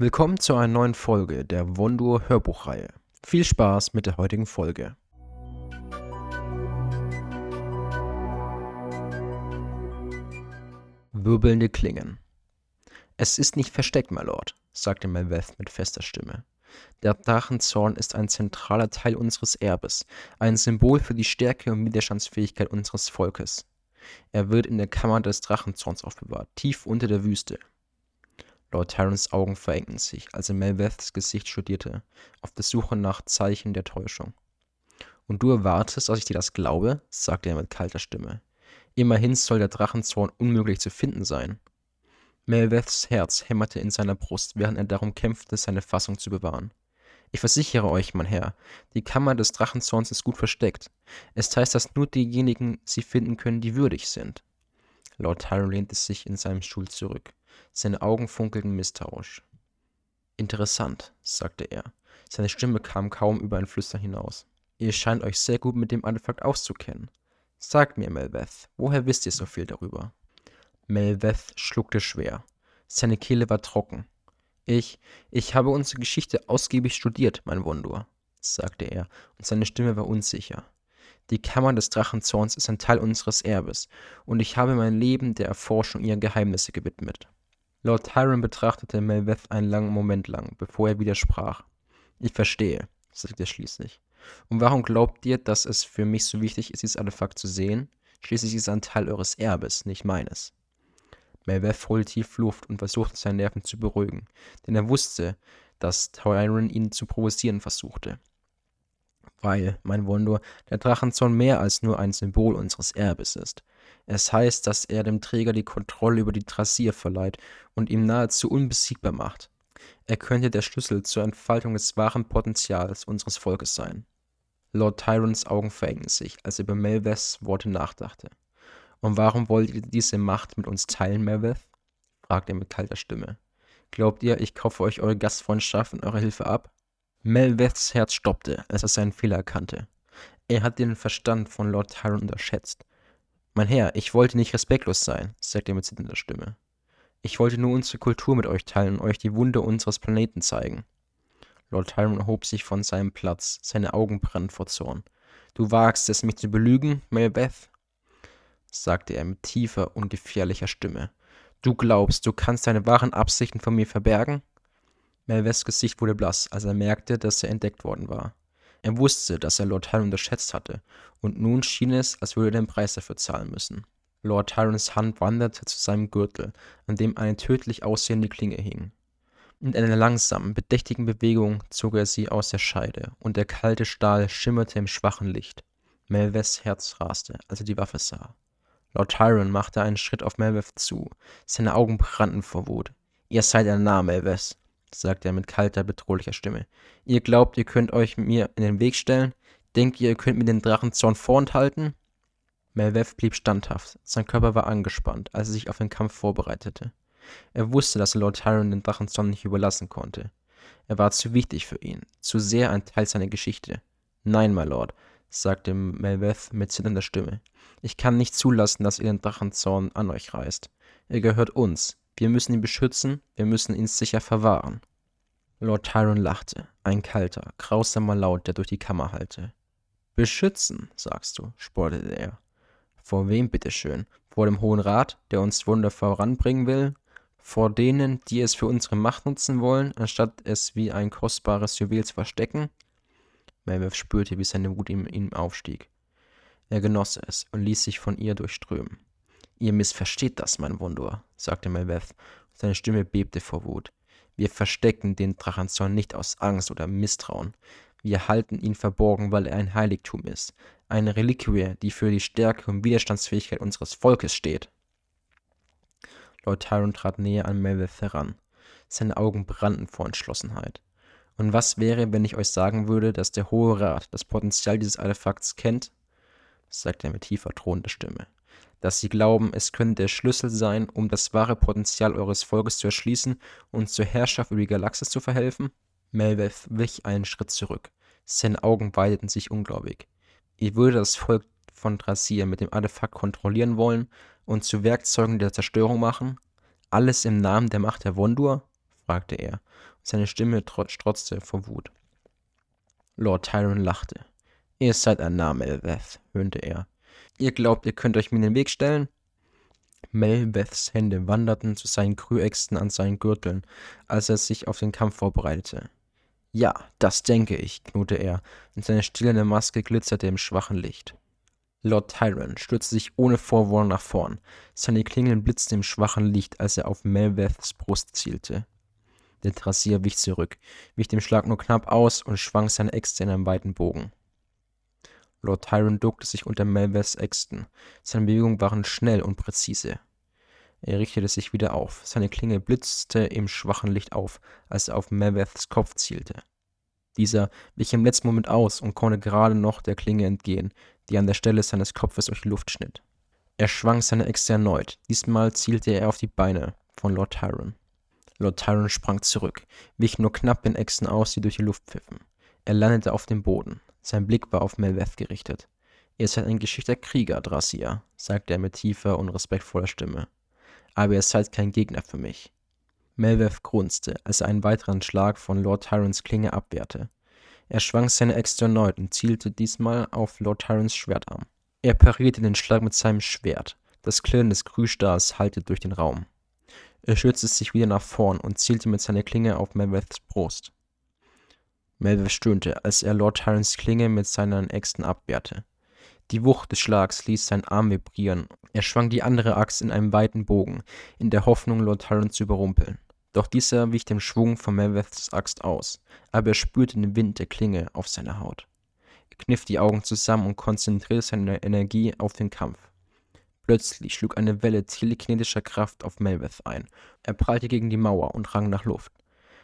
Willkommen zu einer neuen Folge der Wondur Hörbuchreihe. Viel Spaß mit der heutigen Folge. Wirbelnde Klingen. Es ist nicht versteckt, my Lord, sagte Melveth mit fester Stimme. Der Drachenzorn ist ein zentraler Teil unseres Erbes, ein Symbol für die Stärke und Widerstandsfähigkeit unseres Volkes. Er wird in der Kammer des Drachenzorns aufbewahrt, tief unter der Wüste. Lord Tyrons Augen verengten sich, als er Melveths Gesicht studierte, auf der Suche nach Zeichen der Täuschung. Und du erwartest, dass ich dir das glaube? sagte er mit kalter Stimme. Immerhin soll der Drachenzorn unmöglich zu finden sein. Melveths Herz hämmerte in seiner Brust, während er darum kämpfte, seine Fassung zu bewahren. Ich versichere euch, mein Herr, die Kammer des Drachenzorns ist gut versteckt. Es heißt, dass nur diejenigen sie finden können, die würdig sind. Lord Tyron lehnte sich in seinem Stuhl zurück. Seine Augen funkelten misstrauisch. Interessant, sagte er. Seine Stimme kam kaum über ein Flüstern hinaus. Ihr scheint euch sehr gut mit dem Artefakt auszukennen. Sagt mir, Melveth, woher wisst ihr so viel darüber? Melveth schluckte schwer. Seine Kehle war trocken. Ich, ich habe unsere Geschichte ausgiebig studiert, mein Wundur, sagte er, und seine Stimme war unsicher. Die Kammer des Drachenzorns ist ein Teil unseres Erbes, und ich habe mein Leben der Erforschung ihrer Geheimnisse gewidmet. Lord Tyron betrachtete Melveth einen langen Moment lang, bevor er widersprach. Ich verstehe, sagte er schließlich. Und warum glaubt ihr, dass es für mich so wichtig ist, dieses Artefakt zu sehen? Schließlich ist es ein Teil eures Erbes, nicht meines. Melveth holte tief Luft und versuchte seine Nerven zu beruhigen, denn er wusste, dass Tyron ihn zu provozieren versuchte. Weil, mein Wondor, der Drachenzorn mehr als nur ein Symbol unseres Erbes ist. Es heißt, dass er dem Träger die Kontrolle über die Trassier verleiht und ihm nahezu unbesiegbar macht. Er könnte der Schlüssel zur Entfaltung des wahren Potenzials unseres Volkes sein. Lord Tyrons Augen verengten sich, als er über Melveths Worte nachdachte. Und warum wollt ihr diese Macht mit uns teilen, Melveth? fragte er mit kalter Stimme. Glaubt ihr, ich kaufe euch eure Gastfreundschaft und eure Hilfe ab? Melveths Herz stoppte, als er seinen Fehler erkannte. Er hat den Verstand von Lord Tyron unterschätzt. Mein Herr, ich wollte nicht respektlos sein, sagte er mit zitternder Stimme. Ich wollte nur unsere Kultur mit euch teilen und euch die Wunder unseres Planeten zeigen. Lord Tyron erhob sich von seinem Platz, seine Augen brannten vor Zorn. Du wagst es, mich zu belügen, Melbeth? sagte er mit tiefer und gefährlicher Stimme. Du glaubst, du kannst deine wahren Absichten von mir verbergen? Melveths Gesicht wurde blass, als er merkte, dass er entdeckt worden war. Er wusste, dass er Lord Tyron unterschätzt hatte, und nun schien es, als würde er den Preis dafür zahlen müssen. Lord Tyrons Hand wanderte zu seinem Gürtel, an dem eine tödlich aussehende Klinge hing. Mit einer langsamen, bedächtigen Bewegung zog er sie aus der Scheide, und der kalte Stahl schimmerte im schwachen Licht. Melveths Herz raste, als er die Waffe sah. Lord Tyron machte einen Schritt auf Melveth zu. Seine Augen brannten vor Wut. Ihr seid ein Narr, Melveth, sagte er mit kalter, bedrohlicher Stimme. Ihr glaubt, ihr könnt euch mir in den Weg stellen? Denkt ihr, ihr könnt mir den Drachenzorn vorenthalten? Melveth blieb standhaft. Sein Körper war angespannt, als er sich auf den Kampf vorbereitete. Er wusste, dass Lord Tyron den Drachenzorn nicht überlassen konnte. Er war zu wichtig für ihn, zu sehr ein Teil seiner Geschichte. Nein, my Lord, sagte Melveth mit zitternder Stimme. Ich kann nicht zulassen, dass ihr den Drachenzorn an euch reißt. Er gehört uns, wir müssen ihn beschützen, wir müssen ihn sicher verwahren. Lord Tyron lachte, ein kalter, grausamer Laut, der durch die Kammer hallte. Beschützen, sagst du, spottete er. Vor wem bitteschön? Vor dem Hohen Rat, der uns Wunder voranbringen will? Vor denen, die es für unsere Macht nutzen wollen, anstatt es wie ein kostbares Juwel zu verstecken? Melveth spürte, wie seine Wut in ihm aufstieg. Er genoss es und ließ sich von ihr durchströmen. Ihr missversteht das, mein Wundur, sagte Melveth, und seine Stimme bebte vor Wut. Wir verstecken den Drachenzorn nicht aus Angst oder Misstrauen. Wir halten ihn verborgen, weil er ein Heiligtum ist, eine Reliquie, die für die Stärke und Widerstandsfähigkeit unseres Volkes steht. Lord Tyron trat näher an Melveth heran. Seine Augen brannten vor Entschlossenheit. Und was wäre, wenn ich euch sagen würde, dass der Hohe Rat das Potenzial dieses Artefakts kennt? sagte er mit tiefer, drohender Stimme dass sie glauben, es könne der Schlüssel sein, um das wahre Potenzial eures Volkes zu erschließen und zur Herrschaft über die Galaxis zu verhelfen? Melveth wich einen Schritt zurück. Seine Augen weiteten sich ungläubig. Ihr würde das Volk von Drasir mit dem Artefakt kontrollieren wollen und zu Werkzeugen der Zerstörung machen? Alles im Namen der Macht der Wondur? fragte er, seine Stimme strotzte vor Wut. Lord Tyron lachte. Ihr seid ein Name, Melveth, höhnte er. Ihr glaubt, ihr könnt euch mir in den Weg stellen? Melveths Hände wanderten zu seinen Krüäxten an seinen Gürteln, als er sich auf den Kampf vorbereitete. Ja, das denke ich, knurrte er, und seine stillende Maske glitzerte im schwachen Licht. Lord Tyron stürzte sich ohne Vorwarnung nach vorn. Seine Klingeln blitzten im schwachen Licht, als er auf Melveths Brust zielte. Der Trassier wich zurück, wich dem Schlag nur knapp aus und schwang seine Äxte in einem weiten Bogen. Lord Tyron duckte sich unter Melveths Äxten. Seine Bewegungen waren schnell und präzise. Er richtete sich wieder auf. Seine Klinge blitzte im schwachen Licht auf, als er auf Melveths Kopf zielte. Dieser wich im letzten Moment aus und konnte gerade noch der Klinge entgehen, die an der Stelle seines Kopfes durch die Luft schnitt. Er schwang seine Äxte erneut. Diesmal zielte er auf die Beine von Lord Tyron. Lord Tyron sprang zurück, wich nur knapp den Äxten aus, die durch die Luft pfiffen. Er landete auf dem Boden. Sein Blick war auf Melveth gerichtet. Ihr seid ein geschickter Krieger, Dracia, sagte er mit tiefer und respektvoller Stimme. Aber ihr seid kein Gegner für mich. Melveth grunzte, als er einen weiteren Schlag von Lord Tyrons Klinge abwehrte. Er schwang seine Äxte erneut und zielte diesmal auf Lord Tyrons Schwertarm. Er parierte den Schlag mit seinem Schwert. Das Klirren des Krühstahls hallte durch den Raum. Er stürzte sich wieder nach vorn und zielte mit seiner Klinge auf Melveths Brust. Melveth stöhnte, als er Lord Tyrons Klinge mit seinen Äxten abwehrte. Die Wucht des Schlags ließ seinen Arm vibrieren. Er schwang die andere Axt in einem weiten Bogen, in der Hoffnung, Lord Tyron zu überrumpeln. Doch dieser wich dem Schwung von Melveths Axt aus, aber er spürte den Wind der Klinge auf seiner Haut. Er kniff die Augen zusammen und konzentrierte seine Energie auf den Kampf. Plötzlich schlug eine Welle telekinetischer Kraft auf Melveth ein. Er prallte gegen die Mauer und rang nach Luft.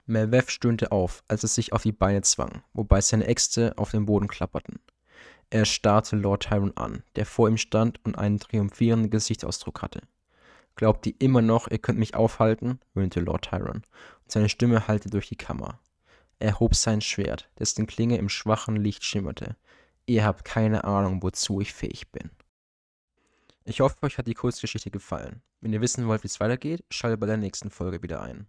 Melveth stöhnte auf, als er sich auf die Beine zwang, wobei seine Äxte auf dem Boden klapperten. Er starrte Lord Tyron an, der vor ihm stand und einen triumphierenden Gesichtsausdruck hatte. Glaubt ihr immer noch, ihr könnt mich aufhalten? höhnte Lord Tyron, und seine Stimme hallte durch die Kammer. Er hob sein Schwert, dessen Klinge im schwachen Licht schimmerte. Ihr habt keine Ahnung, wozu ich fähig bin. Ich hoffe, euch hat die Kurzgeschichte gefallen. Wenn ihr wissen wollt, wie es weitergeht, schaltet bei der nächsten Folge wieder ein.